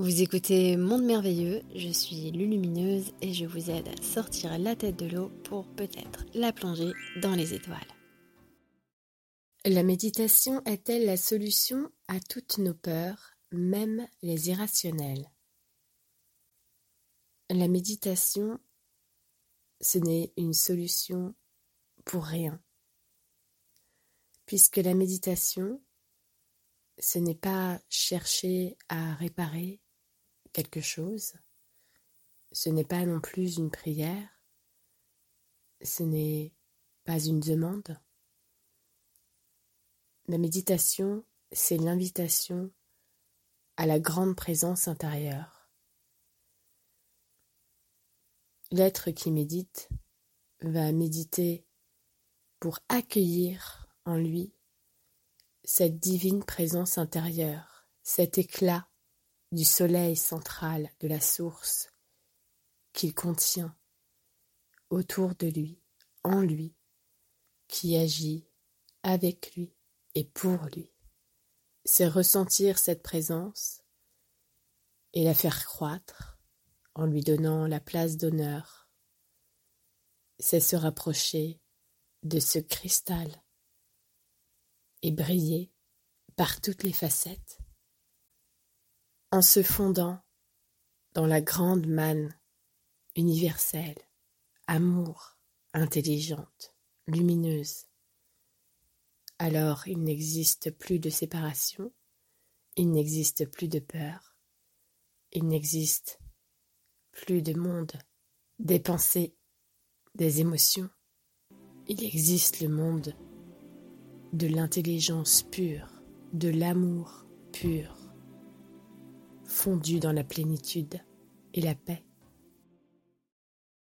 Vous écoutez Monde Merveilleux, je suis Lulumineuse et je vous aide à sortir la tête de l'eau pour peut-être la plonger dans les étoiles. La méditation est-elle la solution à toutes nos peurs, même les irrationnelles? La méditation, ce n'est une solution pour rien, puisque la méditation, ce n'est pas chercher à réparer quelque chose. Ce n'est pas non plus une prière. Ce n'est pas une demande. La méditation, c'est l'invitation à la grande présence intérieure. L'être qui médite va méditer pour accueillir en lui cette divine présence intérieure, cet éclat du soleil central de la source qu'il contient autour de lui, en lui, qui agit avec lui et pour lui. C'est ressentir cette présence et la faire croître en lui donnant la place d'honneur. C'est se rapprocher de ce cristal et briller par toutes les facettes en se fondant dans la grande manne universelle, amour, intelligente, lumineuse. Alors il n'existe plus de séparation, il n'existe plus de peur, il n'existe plus de monde, des pensées, des émotions. Il existe le monde de l'intelligence pure, de l'amour pur fondu dans la plénitude et la paix.